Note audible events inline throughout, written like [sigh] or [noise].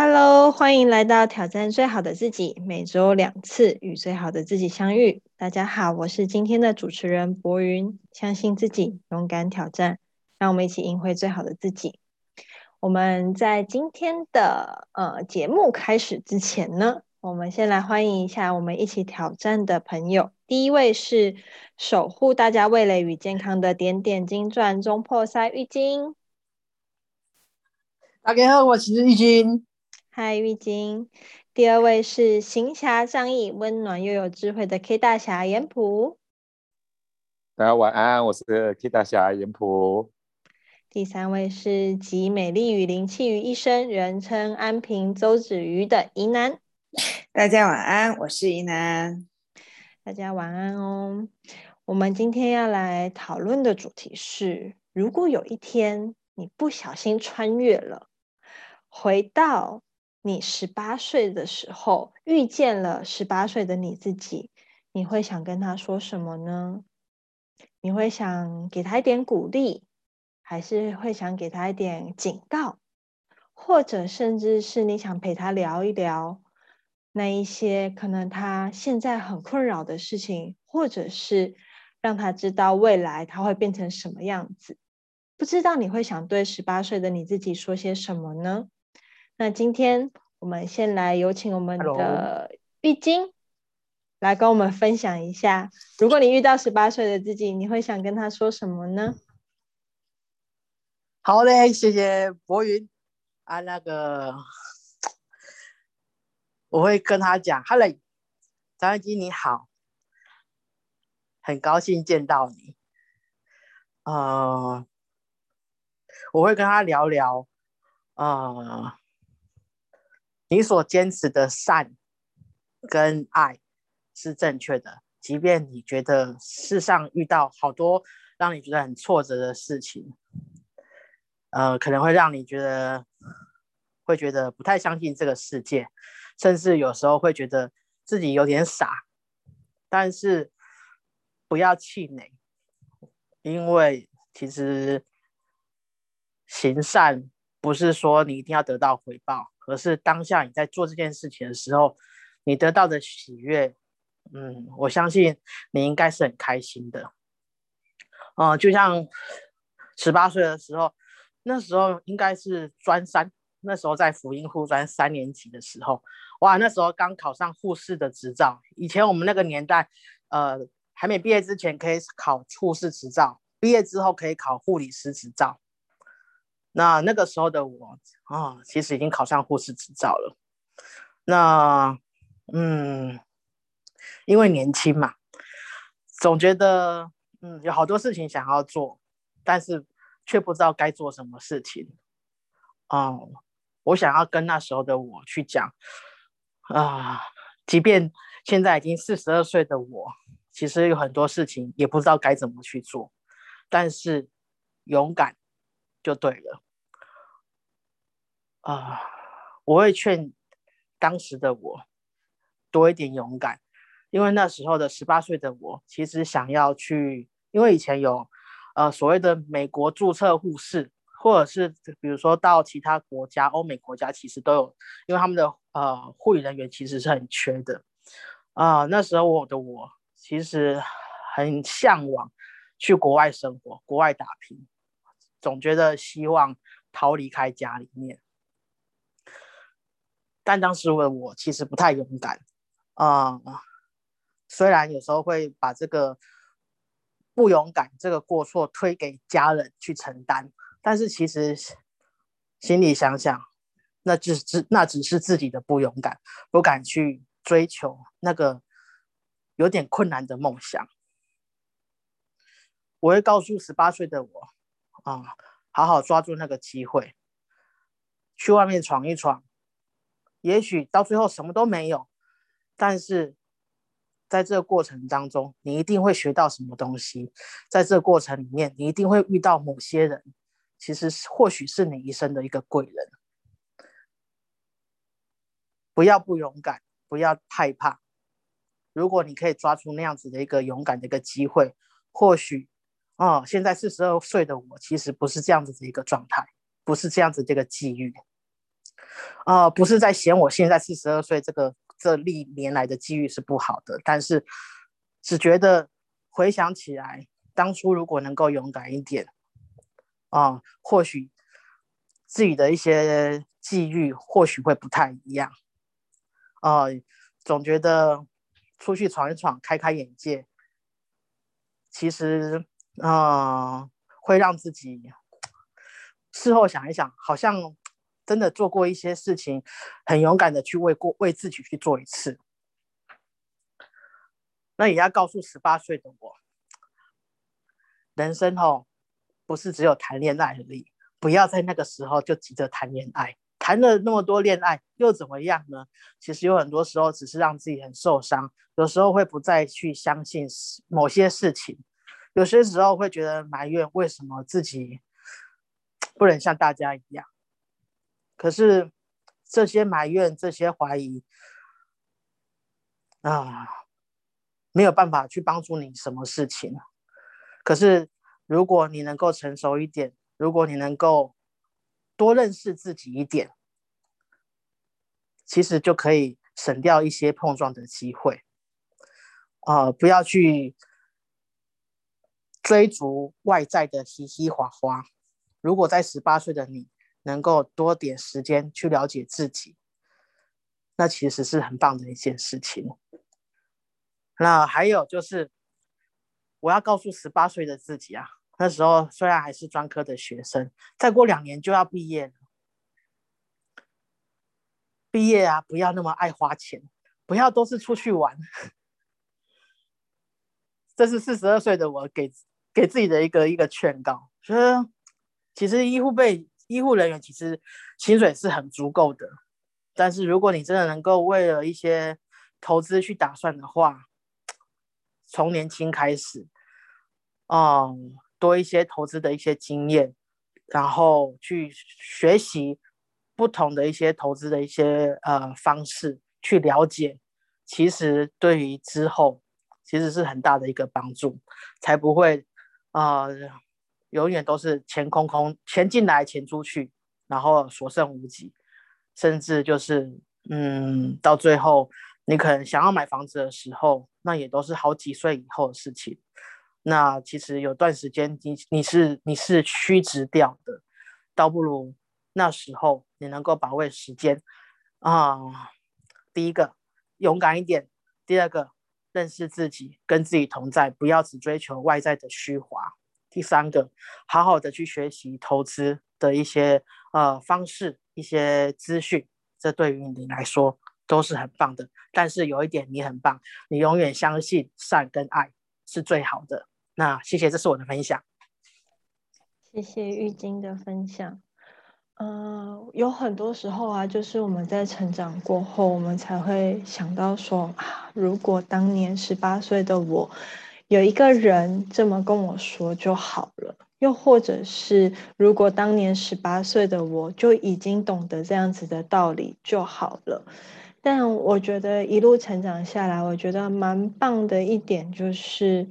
Hello，欢迎来到挑战最好的自己，每周两次与最好的自己相遇。大家好，我是今天的主持人博云。相信自己，勇敢挑战，让我们一起赢回最好的自己。我们在今天的呃节目开始之前呢，我们先来欢迎一下我们一起挑战的朋友。第一位是守护大家味蕾与健康的点点金钻中破塞浴巾。大家好，我是浴巾。嗨，玉晶。第二位是行侠仗义、温暖又有智慧的 K 大侠严普。大家晚安，我是 K 大侠严普。第三位是集美丽与灵气于一身，人称安平周子瑜的宜南。大家晚安，我是宜南。大家晚安哦。我们今天要来讨论的主题是：如果有一天你不小心穿越了，回到。你十八岁的时候遇见了十八岁的你自己，你会想跟他说什么呢？你会想给他一点鼓励，还是会想给他一点警告，或者甚至是你想陪他聊一聊那一些可能他现在很困扰的事情，或者是让他知道未来他会变成什么样子？不知道你会想对十八岁的你自己说些什么呢？那今天我们先来有请我们的玉晶来跟我们分享一下，如果你遇到十八岁的自己，你会想跟他说什么呢？好嘞，谢谢博云啊，那个我会跟他讲，Hello，张玉晶你好，很高兴见到你，呃，我会跟他聊聊，呃。你所坚持的善跟爱是正确的，即便你觉得世上遇到好多让你觉得很挫折的事情，呃，可能会让你觉得会觉得不太相信这个世界，甚至有时候会觉得自己有点傻，但是不要气馁，因为其实行善不是说你一定要得到回报。而是当下你在做这件事情的时候，你得到的喜悦，嗯，我相信你应该是很开心的。嗯，就像十八岁的时候，那时候应该是专三，那时候在福音护专三年级的时候，哇，那时候刚考上护士的执照。以前我们那个年代，呃，还没毕业之前可以考护士执照，毕业之后可以考护理师执照。那那个时候的我啊，其实已经考上护士执照了。那嗯，因为年轻嘛，总觉得嗯有好多事情想要做，但是却不知道该做什么事情。哦，我想要跟那时候的我去讲啊，即便现在已经四十二岁的我，其实有很多事情也不知道该怎么去做，但是勇敢就对了。啊，我会劝当时的我多一点勇敢，因为那时候的十八岁的我，其实想要去，因为以前有呃所谓的美国注册护士，或者是比如说到其他国家，欧美国家其实都有，因为他们的呃护理人员其实是很缺的啊。那时候我的我其实很向往去国外生活，国外打拼，总觉得希望逃离开家里面。但当时的我其实不太勇敢啊，虽然有时候会把这个不勇敢这个过错推给家人去承担，但是其实心里想想，那只是那只是自己的不勇敢，不敢去追求那个有点困难的梦想。我会告诉十八岁的我啊，好好抓住那个机会，去外面闯一闯。也许到最后什么都没有，但是在这个过程当中，你一定会学到什么东西。在这个过程里面，你一定会遇到某些人，其实或许是你一生的一个贵人。不要不勇敢，不要害怕。如果你可以抓住那样子的一个勇敢的一个机会，或许哦，现在四十二岁的我，其实不是这样子的一个状态，不是这样子这个际遇。呃，不是在嫌我现在四十二岁这个这历年来的机遇是不好的，但是只觉得回想起来，当初如果能够勇敢一点，啊，或许自己的一些际遇或许会不太一样。呃，总觉得出去闯一闯，开开眼界，其实，呃，会让自己事后想一想，好像真的做过一些事情，很勇敢的去为过为自己去做一次。那也要告诉十八岁的我，人生哦，不是只有谈恋爱而已，不要在那个时候就急着谈恋爱。谈了那么多恋爱又怎么样呢？其实有很多时候只是让自己很受伤，有时候会不再去相信某些事情，有些时候会觉得埋怨为什么自己不能像大家一样。可是这些埋怨、这些怀疑啊，没有办法去帮助你什么事情。可是如果你能够成熟一点，如果你能够多认识自己一点。其实就可以省掉一些碰撞的机会，啊，不要去追逐外在的嘻嘻哈哈。如果在十八岁的你能够多点时间去了解自己，那其实是很棒的一件事情。那还有就是，我要告诉十八岁的自己啊，那时候虽然还是专科的学生，再过两年就要毕业了。毕业啊，不要那么爱花钱，不要都是出去玩。这是四十二岁的我给给自己的一个一个劝告。觉得其实医护被医护人员其实薪水是很足够的，但是如果你真的能够为了一些投资去打算的话，从年轻开始，嗯，多一些投资的一些经验，然后去学习。不同的一些投资的一些呃方式去了解，其实对于之后其实是很大的一个帮助，才不会啊永远都是钱空空，钱进来钱出去，然后所剩无几，甚至就是嗯到最后你可能想要买房子的时候，那也都是好几岁以后的事情。那其实有段时间你你是你是屈直掉的，倒不如。那时候你能够把握时间啊，第一个勇敢一点，第二个认识自己，跟自己同在，不要只追求外在的虚华。第三个，好好的去学习投资的一些呃方式、一些资讯，这对于你来说都是很棒的。但是有一点你很棒，你永远相信善跟爱是最好的。那谢谢，这是我的分享。谢谢玉晶的分享。嗯，有很多时候啊，就是我们在成长过后，我们才会想到说啊，如果当年十八岁的我，有一个人这么跟我说就好了；又或者是如果当年十八岁的我就已经懂得这样子的道理就好了。但我觉得一路成长下来，我觉得蛮棒的一点就是，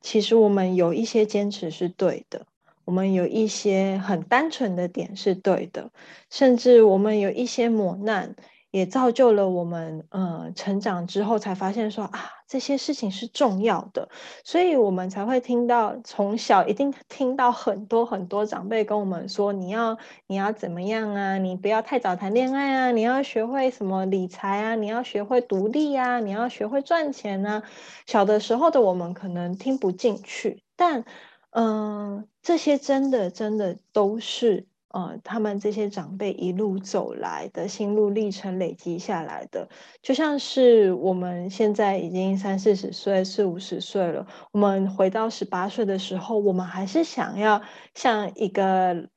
其实我们有一些坚持是对的。我们有一些很单纯的点是对的，甚至我们有一些磨难，也造就了我们，呃，成长之后才发现说啊，这些事情是重要的，所以我们才会听到从小一定听到很多很多长辈跟我们说，你要你要怎么样啊，你不要太早谈恋爱啊，你要学会什么理财啊，你要学会独立啊，你要学会赚钱啊。小的时候的我们可能听不进去，但。嗯，这些真的真的都是呃，他们这些长辈一路走来的心路历程累积下来的，就像是我们现在已经三四十岁、四五十岁了，我们回到十八岁的时候，我们还是想要像一个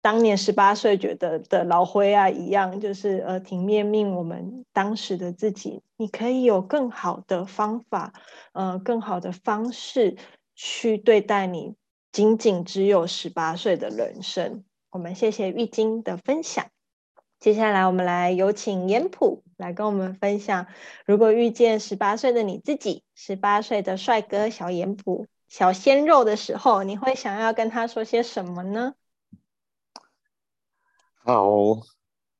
当年十八岁觉得的老灰啊一样，就是呃，挺面命我们当时的自己，你可以有更好的方法，呃，更好的方式。去对待你仅仅只有十八岁的人生。我们谢谢玉晶的分享。接下来，我们来有请严普来跟我们分享：如果遇见十八岁的你自己，十八岁的帅哥小严普、小鲜肉的时候，你会想要跟他说些什么呢？好，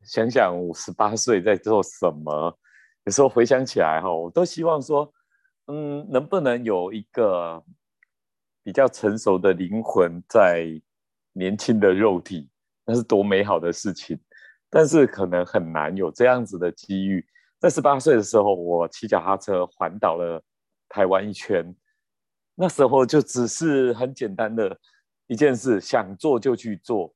想想我十八岁在做什么，有时候回想起来哈，我都希望说，嗯，能不能有一个比较成熟的灵魂在年轻的肉体，[laughs] 那是多美好的事情。但是可能很难有这样子的机遇。在十八岁的时候，我骑脚踏车环岛了台湾一圈，那时候就只是很简单的一件事，想做就去做。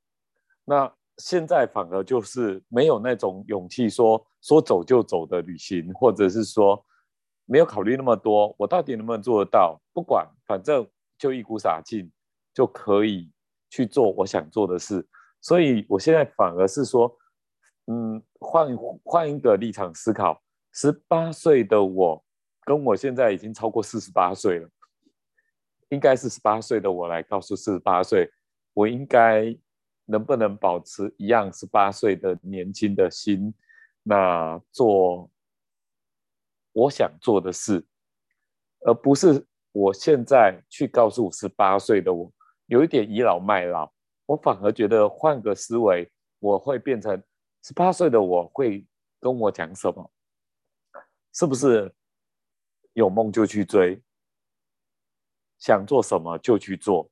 那现在反而就是没有那种勇气，说说走就走的旅行，或者是说没有考虑那么多，我到底能不能做得到？不管，反正就一股傻劲就可以去做我想做的事。所以我现在反而是说。嗯，换换一个立场思考，十八岁的我跟我现在已经超过四十八岁了，应该是十八岁的我来告诉四十八岁，我应该能不能保持一样十八岁的年轻的心，那做我想做的事，而不是我现在去告诉十八岁的我有一点倚老卖老，我反而觉得换个思维，我会变成。十八岁的我会跟我讲什么？是不是有梦就去追，想做什么就去做，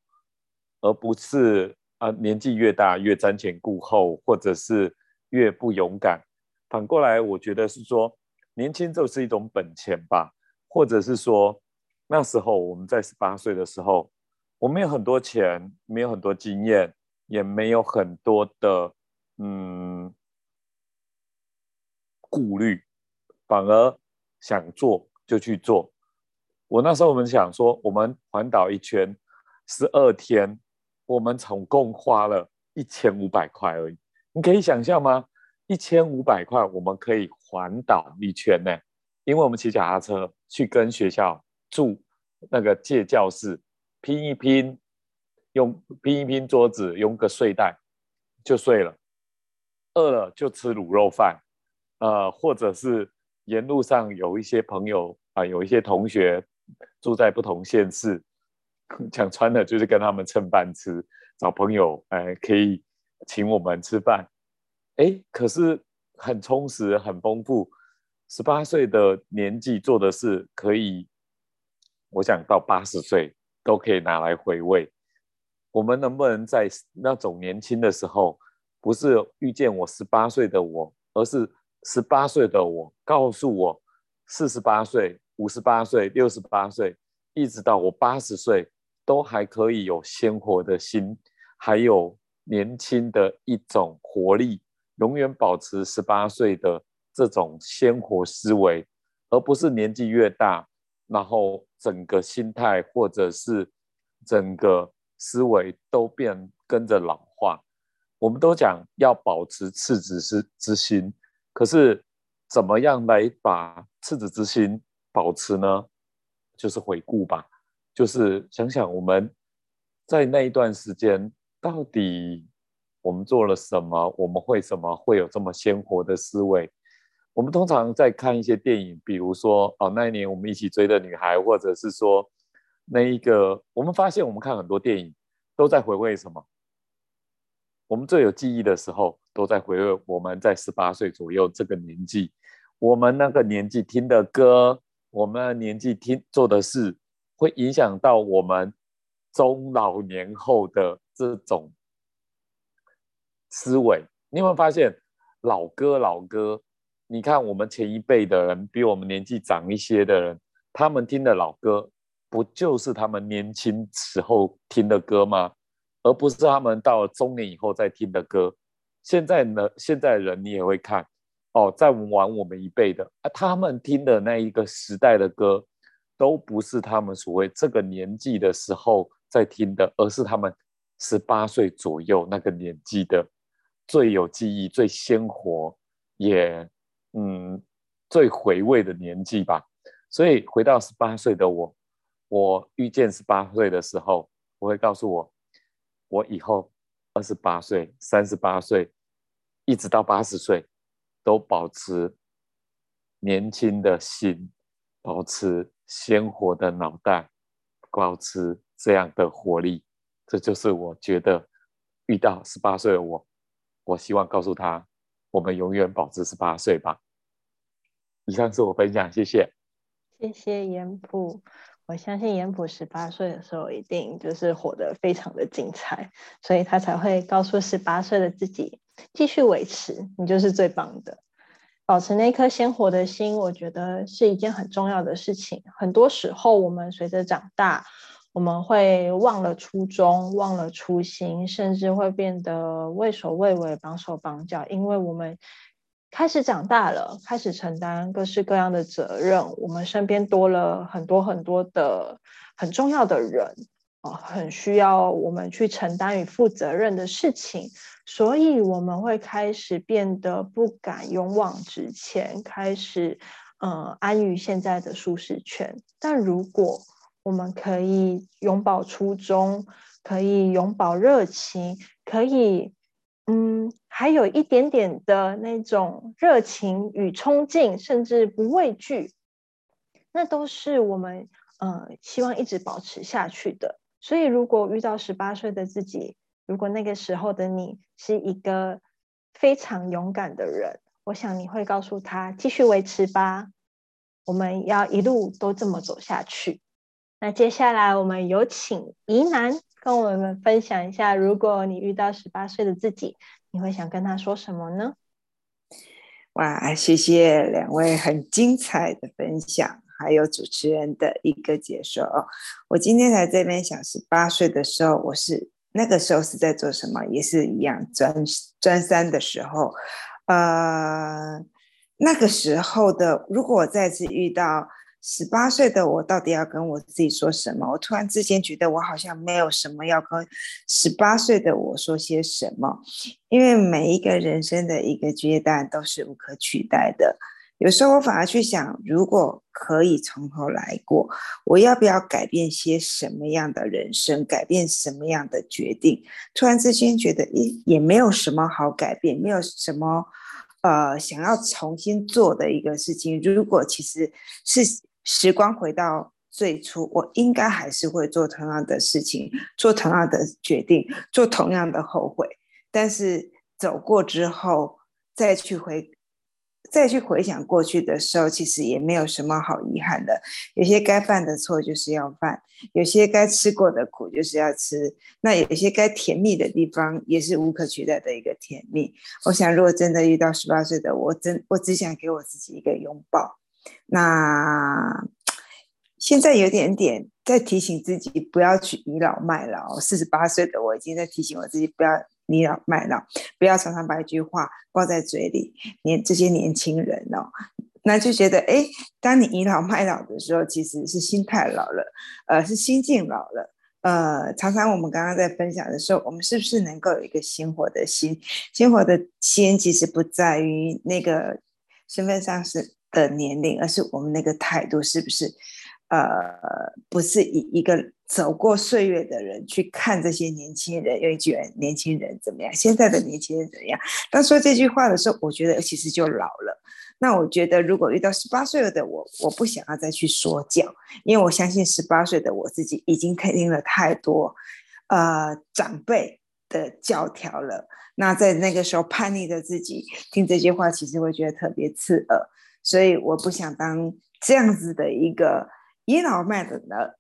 而不是啊年纪越大越瞻前顾后，或者是越不勇敢。反过来，我觉得是说年轻就是一种本钱吧，或者是说那时候我们在十八岁的时候，我们有很多钱，没有很多经验，也没有很多的嗯。顾虑，反而想做就去做。我那时候我们想说，我们环岛一圈十二天，我们总共花了一千五百块而已。你可以想象吗？一千五百块，我们可以环岛一圈呢？因为我们骑脚踏车去跟学校住那个借教室，拼一拼，用拼一拼桌子，用个睡袋就睡了。饿了就吃卤肉饭。呃，或者是沿路上有一些朋友啊，有一些同学住在不同县市，[laughs] 讲穿了就是跟他们蹭饭吃，找朋友哎可以请我们吃饭，哎，可是很充实很丰富。十八岁的年纪做的事，可以我想到八十岁都可以拿来回味。我们能不能在那种年轻的时候，不是遇见我十八岁的我，而是？十八岁的我告诉我，四十八岁、五十八岁、六十八岁，一直到我八十岁，都还可以有鲜活的心，还有年轻的一种活力，永远保持十八岁的这种鲜活思维，而不是年纪越大，然后整个心态或者是整个思维都变跟着老化。我们都讲要保持赤子之之心。可是，怎么样来把赤子之心保持呢？就是回顾吧，就是想想我们在那一段时间到底我们做了什么，我们会什么会有这么鲜活的思维？我们通常在看一些电影，比如说哦，那一年我们一起追的女孩，或者是说那一个，我们发现我们看很多电影都在回味什么？我们最有记忆的时候，都在回味我们在十八岁左右这个年纪，我们那个年纪听的歌，我们年纪听做的事，会影响到我们中老年后的这种思维。你有没有发现，老歌老歌？你看我们前一辈的人，比我们年纪长一些的人，他们听的老歌，不就是他们年轻时候听的歌吗？而不是他们到了中年以后再听的歌。现在呢，现在人你也会看哦，在玩我们一辈的啊，他们听的那一个时代的歌，都不是他们所谓这个年纪的时候在听的，而是他们十八岁左右那个年纪的最有记忆、最鲜活，也嗯最回味的年纪吧。所以回到十八岁的我，我遇见十八岁的时候，我会告诉我。我以后二十八岁、三十八岁，一直到八十岁，都保持年轻的心，保持鲜活的脑袋，保持这样的活力。这就是我觉得遇到十八岁的我，我希望告诉他我们永远保持十八岁吧。以上是我分享，谢谢。谢谢严普，我相信严普十八岁的时候一定就是活得非常的精彩，所以他才会告诉十八岁的自己继续维持，你就是最棒的。保持那颗鲜活的心，我觉得是一件很重要的事情。很多时候，我们随着长大，我们会忘了初衷，忘了初心，甚至会变得畏首畏尾、绑手绑脚，因为我们开始长大了，开始承担各式各样的责任，我们身边多了很多很多的很重要的人，哦，很需要我们去承担与负责任的事情。所以我们会开始变得不敢勇往直前，开始嗯安于现在的舒适圈。但如果我们可以永葆初衷，可以永葆热情，可以嗯还有一点点的那种热情与冲劲，甚至不畏惧，那都是我们呃希望一直保持下去的。所以如果遇到十八岁的自己，如果那个时候的你是一个非常勇敢的人，我想你会告诉他继续维持吧，我们要一路都这么走下去。那接下来我们有请怡南跟我们分享一下，如果你遇到十八岁的自己，你会想跟他说什么呢？哇，谢谢两位很精彩的分享，还有主持人的一个解说哦。我今天来这边想，十八岁的时候我是。那个时候是在做什么？也是一样专专三的时候，呃，那个时候的，如果我再次遇到十八岁的我，到底要跟我自己说什么？我突然之间觉得我好像没有什么要跟十八岁的我说些什么，因为每一个人生的一个阶段都是无可取代的。有时候我反而去想，如果可以从头来过，我要不要改变些什么样的人生，改变什么样的决定？突然之间觉得，也，也没有什么好改变，没有什么，呃，想要重新做的一个事情。如果其实是时光回到最初，我应该还是会做同样的事情，做同样的决定，做同样的后悔。但是走过之后，再去回。再去回想过去的时候，其实也没有什么好遗憾的。有些该犯的错就是要犯，有些该吃过的苦就是要吃。那有些该甜蜜的地方，也是无可取代的一个甜蜜。我想，如果真的遇到十八岁的我，真我只想给我自己一个拥抱。那现在有点点在提醒自己不要去倚老卖老。四十八岁的我已经在提醒我自己不要。倚老卖老，不要常常把一句话挂在嘴里。年这些年轻人哦，那就觉得，哎，当你倚老卖老的时候，其实是心态老了，呃，是心境老了。呃，常常我们刚刚在分享的时候，我们是不是能够有一个鲜活的心？鲜活的心其实不在于那个身份上是的年龄，而是我们那个态度是不是？呃，不是以一个走过岁月的人去看这些年轻人，因为觉得“年轻人怎么样？现在的年轻人怎么样？”当说这句话的时候，我觉得其实就老了。那我觉得，如果遇到十八岁的我，我不想要再去说教，因为我相信十八岁的我自己已经肯定了太多呃长辈的教条了。那在那个时候叛逆的自己听这些话，其实会觉得特别刺耳，所以我不想当这样子的一个。倚老卖老的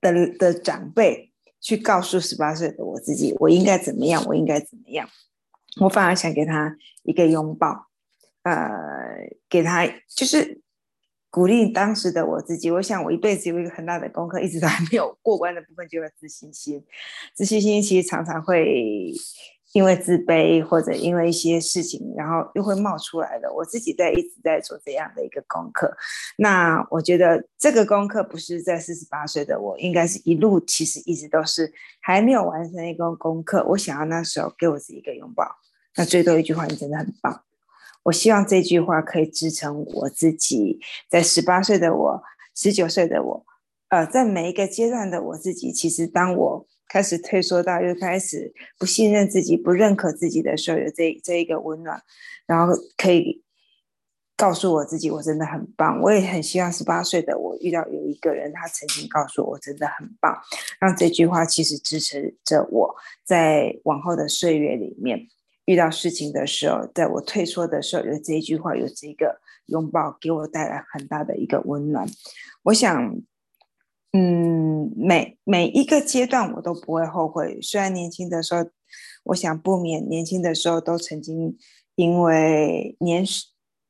的的长辈去告诉十八岁的我自己，我应该怎么样？我应该怎么样？我反而想给他一个拥抱，呃，给他就是鼓励当时的我自己。我想我一辈子有一个很大的功课，一直都还没有过关的部分，就是自信心。自信心其实常常会。因为自卑，或者因为一些事情，然后又会冒出来的。我自己在一直在做这样的一个功课。那我觉得这个功课不是在四十八岁的我，应该是一路其实一直都是还没有完成一个功课。我想要那时候给我自己一个拥抱。那最多一句话，你真的很棒。我希望这句话可以支撑我自己，在十八岁的我，十九岁的我，呃，在每一个阶段的我自己，其实当我。开始退缩到又开始不信任自己、不认可自己的时候，有这这一个温暖，然后可以告诉我自己，我真的很棒。我也很希望十八岁的我遇到有一个人，他曾经告诉我，真的很棒，让这句话其实支持着我在往后的岁月里面遇到事情的时候，在我退缩的时候，有这一句话，有这个拥抱，给我带来很大的一个温暖。我想，嗯，每每一个阶段我都不会后悔。虽然年轻的时候，我想不免年轻的时候都曾经因为年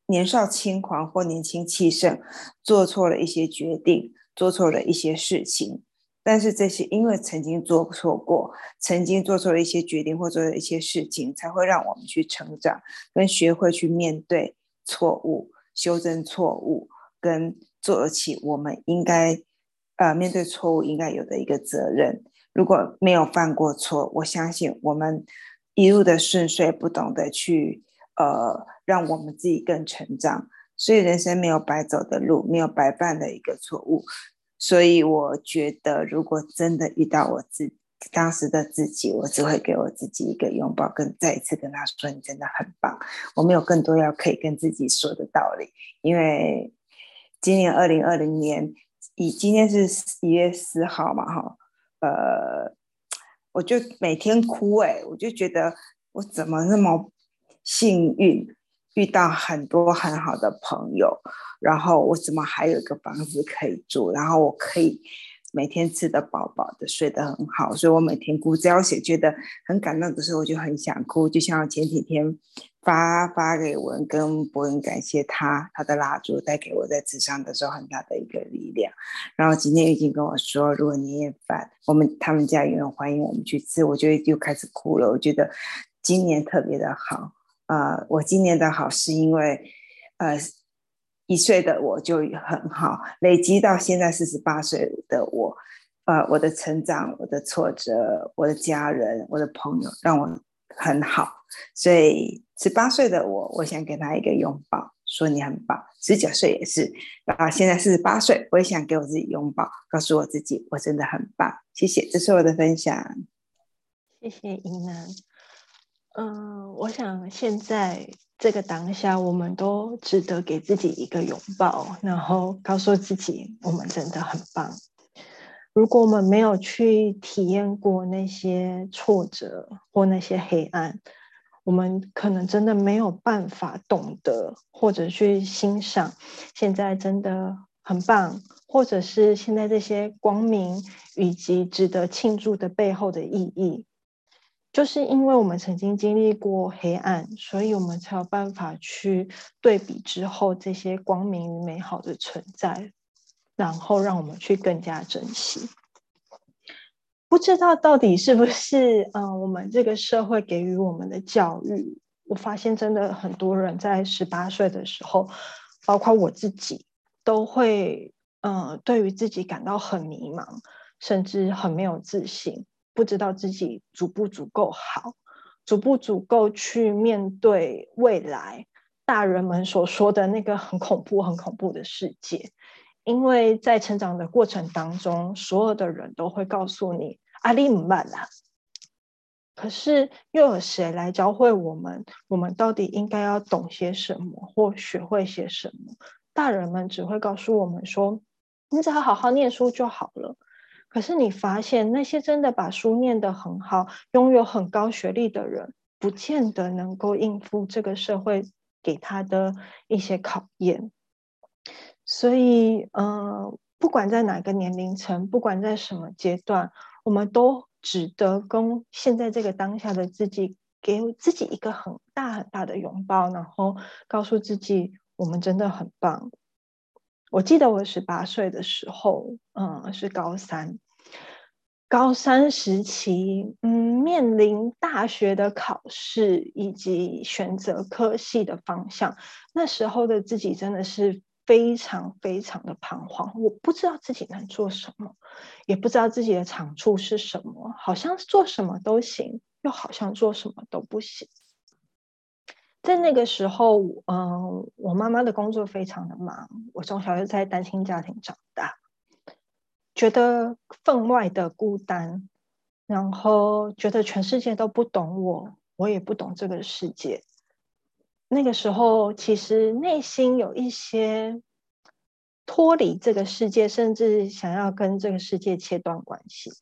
年少轻狂或年轻气盛，做错了一些决定，做错了一些事情。但是这些，因为曾经做错过，曾经做错了一些决定或做了一些事情，才会让我们去成长，跟学会去面对错误、修正错误，跟做起我们应该呃面对错误应该有的一个责任。如果没有犯过错，我相信我们一路的顺遂，不懂得去呃让我们自己更成长。所以人生没有白走的路，没有白犯的一个错误。所以我觉得，如果真的遇到我自当时的自己，我只会给我自己一个拥抱，跟再一次跟他说：“你真的很棒。”我没有更多要可以跟自己说的道理，因为今年二零二零年，以今天是一月四号嘛，哈，呃，我就每天哭，哎，我就觉得我怎么那么幸运。遇到很多很好的朋友，然后我怎么还有一个房子可以住？然后我可以每天吃得饱饱的，睡得很好。所以我每天哭，只要写觉得很感动的时候，我就很想哭。就像前几天发发给文跟博文，感谢他他的蜡烛带给我在纸上的时候很大的一个力量。然后今天已经跟我说，如果年夜饭我们他们家有人欢迎我们去吃，我就又开始哭了。我觉得今年特别的好。呃，我今年的好是因为，呃，一岁的我就很好，累积到现在四十八岁的我，呃，我的成长、我的挫折、我的家人、我的朋友让我很好，所以十八岁的我，我想给他一个拥抱，说你很棒。十九岁也是，啊，现在四十八岁，我也想给我自己拥抱，告诉我自己我真的很棒。谢谢，这是我的分享。谢谢怡南。嗯，我想现在这个当下，我们都值得给自己一个拥抱，然后告诉自己，我们真的很棒。如果我们没有去体验过那些挫折或那些黑暗，我们可能真的没有办法懂得或者去欣赏现在真的很棒，或者是现在这些光明以及值得庆祝的背后的意义。就是因为我们曾经经历过黑暗，所以我们才有办法去对比之后这些光明与美好的存在，然后让我们去更加珍惜。不知道到底是不是嗯，我们这个社会给予我们的教育，我发现真的很多人在十八岁的时候，包括我自己，都会嗯，对于自己感到很迷茫，甚至很没有自信。不知道自己足不足够好，足不足够去面对未来大人们所说的那个很恐怖、很恐怖的世界。因为在成长的过程当中，所有的人都会告诉你“阿里姆曼啦”，可是又有谁来教会我们？我们到底应该要懂些什么，或学会些什么？大人们只会告诉我们说：“你只要好好念书就好了。”可是你发现，那些真的把书念得很好、拥有很高学历的人，不见得能够应付这个社会给他的一些考验。所以，呃，不管在哪个年龄层，不管在什么阶段，我们都值得跟现在这个当下的自己，给自己一个很大很大的拥抱，然后告诉自己，我们真的很棒。我记得我十八岁的时候，嗯，是高三，高三时期，嗯，面临大学的考试以及选择科系的方向，那时候的自己真的是非常非常的彷徨，我不知道自己能做什么，也不知道自己的长处是什么，好像做什么都行，又好像做什么都不行。在那个时候，嗯，我妈妈的工作非常的忙，我从小就在单亲家庭长大，觉得分外的孤单，然后觉得全世界都不懂我，我也不懂这个世界。那个时候，其实内心有一些脱离这个世界，甚至想要跟这个世界切断关系。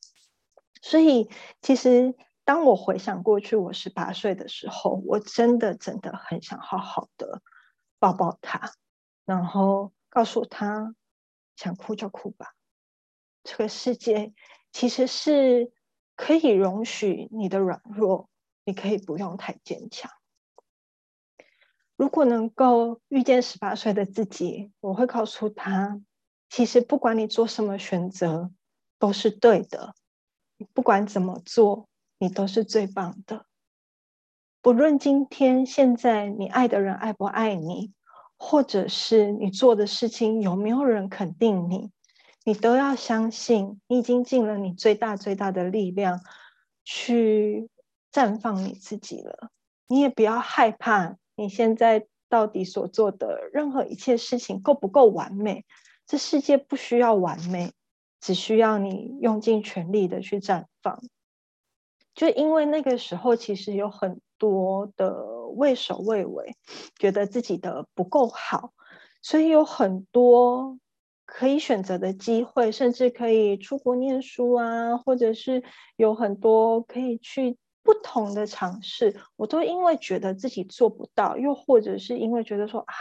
所以，其实。当我回想过去，我十八岁的时候，我真的真的很想好好的抱抱他，然后告诉他，想哭就哭吧。这个世界其实是可以容许你的软弱，你可以不用太坚强。如果能够遇见十八岁的自己，我会告诉他，其实不管你做什么选择，都是对的。不管怎么做。你都是最棒的，不论今天现在你爱的人爱不爱你，或者是你做的事情有没有人肯定你，你都要相信，你已经尽了你最大最大的力量去绽放你自己了。你也不要害怕你现在到底所做的任何一切事情够不够完美，这世界不需要完美，只需要你用尽全力的去绽放。就因为那个时候，其实有很多的畏首畏尾，觉得自己的不够好，所以有很多可以选择的机会，甚至可以出国念书啊，或者是有很多可以去不同的尝试，我都因为觉得自己做不到，又或者是因为觉得说啊，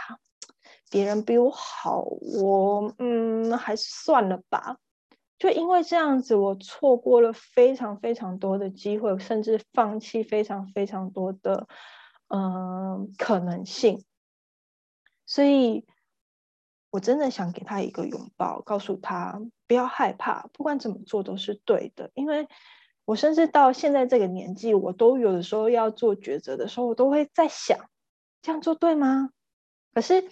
别人比我好，我嗯，还是算了吧。就因为这样子，我错过了非常非常多的机会，甚至放弃非常非常多的嗯可能性。所以，我真的想给他一个拥抱，告诉他不要害怕，不管怎么做都是对的。因为我甚至到现在这个年纪，我都有的时候要做抉择的时候，我都会在想，这样做对吗？可是。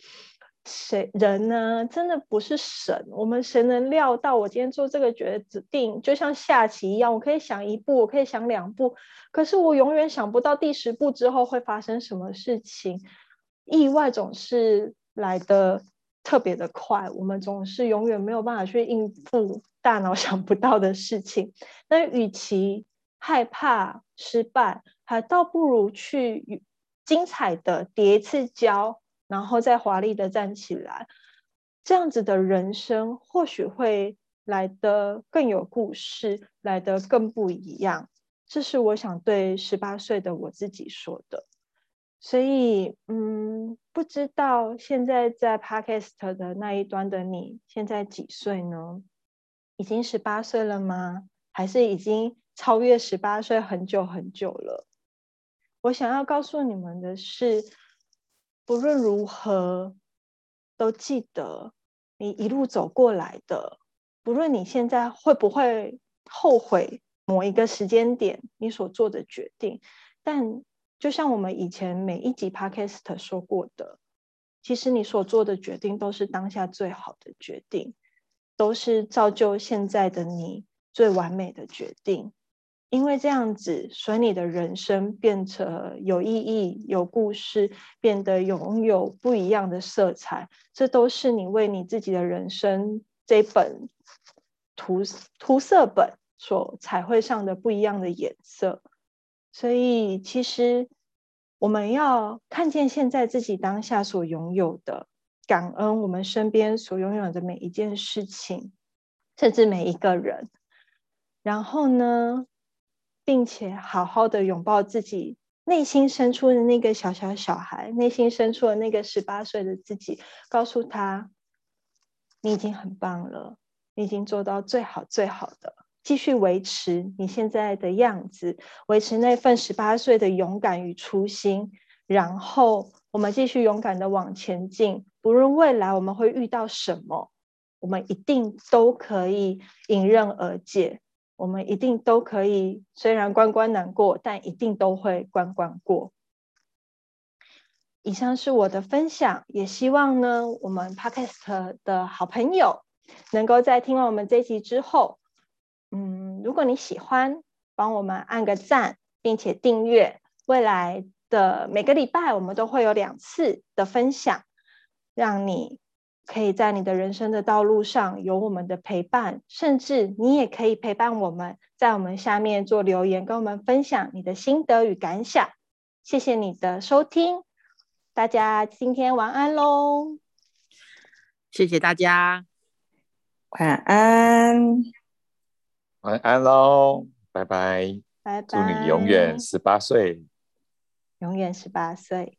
谁人呢？真的不是神。我们谁能料到我今天做这个决定，就像下棋一样，我可以想一步，我可以想两步，可是我永远想不到第十步之后会发生什么事情。意外总是来的特别的快，我们总是永远没有办法去应付大脑 [laughs] 想不到的事情。那与其害怕失败，还倒不如去精彩的叠一次跤。然后再华丽的站起来，这样子的人生或许会来得更有故事，来得更不一样。这是我想对十八岁的我自己说的。所以，嗯，不知道现在在 Podcast 的那一端的你，现在几岁呢？已经十八岁了吗？还是已经超越十八岁很久很久了？我想要告诉你们的是。不论如何，都记得你一路走过来的。不论你现在会不会后悔某一个时间点你所做的决定，但就像我们以前每一集 Podcast 说过的，其实你所做的决定都是当下最好的决定，都是造就现在的你最完美的决定。因为这样子，所以你的人生变成有意义、有故事，变得拥有不一样的色彩。这都是你为你自己的人生这本涂涂色本所彩绘上的不一样的颜色。所以，其实我们要看见现在自己当下所拥有的，感恩我们身边所拥有的每一件事情，甚至每一个人。然后呢？并且好好的拥抱自己内心深处的那个小小小孩，内心深处的那个十八岁的自己，告诉他，你已经很棒了，你已经做到最好最好的，继续维持你现在的样子，维持那份十八岁的勇敢与初心，然后我们继续勇敢的往前进，不论未来我们会遇到什么，我们一定都可以迎刃而解。我们一定都可以，虽然关关难过，但一定都会关关过。以上是我的分享，也希望呢，我们 Podcast 的好朋友能够在听完我们这一集之后，嗯，如果你喜欢，帮我们按个赞，并且订阅。未来的每个礼拜，我们都会有两次的分享，让你。可以在你的人生的道路上有我们的陪伴，甚至你也可以陪伴我们，在我们下面做留言，跟我们分享你的心得与感想。谢谢你的收听，大家今天晚安喽！谢谢大家，晚安，晚安喽，拜拜。拜拜。祝你永远十八岁。永远十八岁。